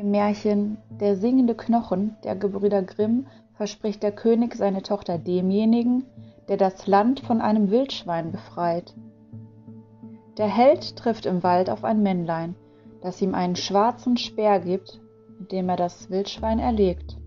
Im Märchen Der singende Knochen der Gebrüder Grimm verspricht der König seine Tochter demjenigen, der das Land von einem Wildschwein befreit. Der Held trifft im Wald auf ein Männlein, das ihm einen schwarzen Speer gibt, mit dem er das Wildschwein erlegt.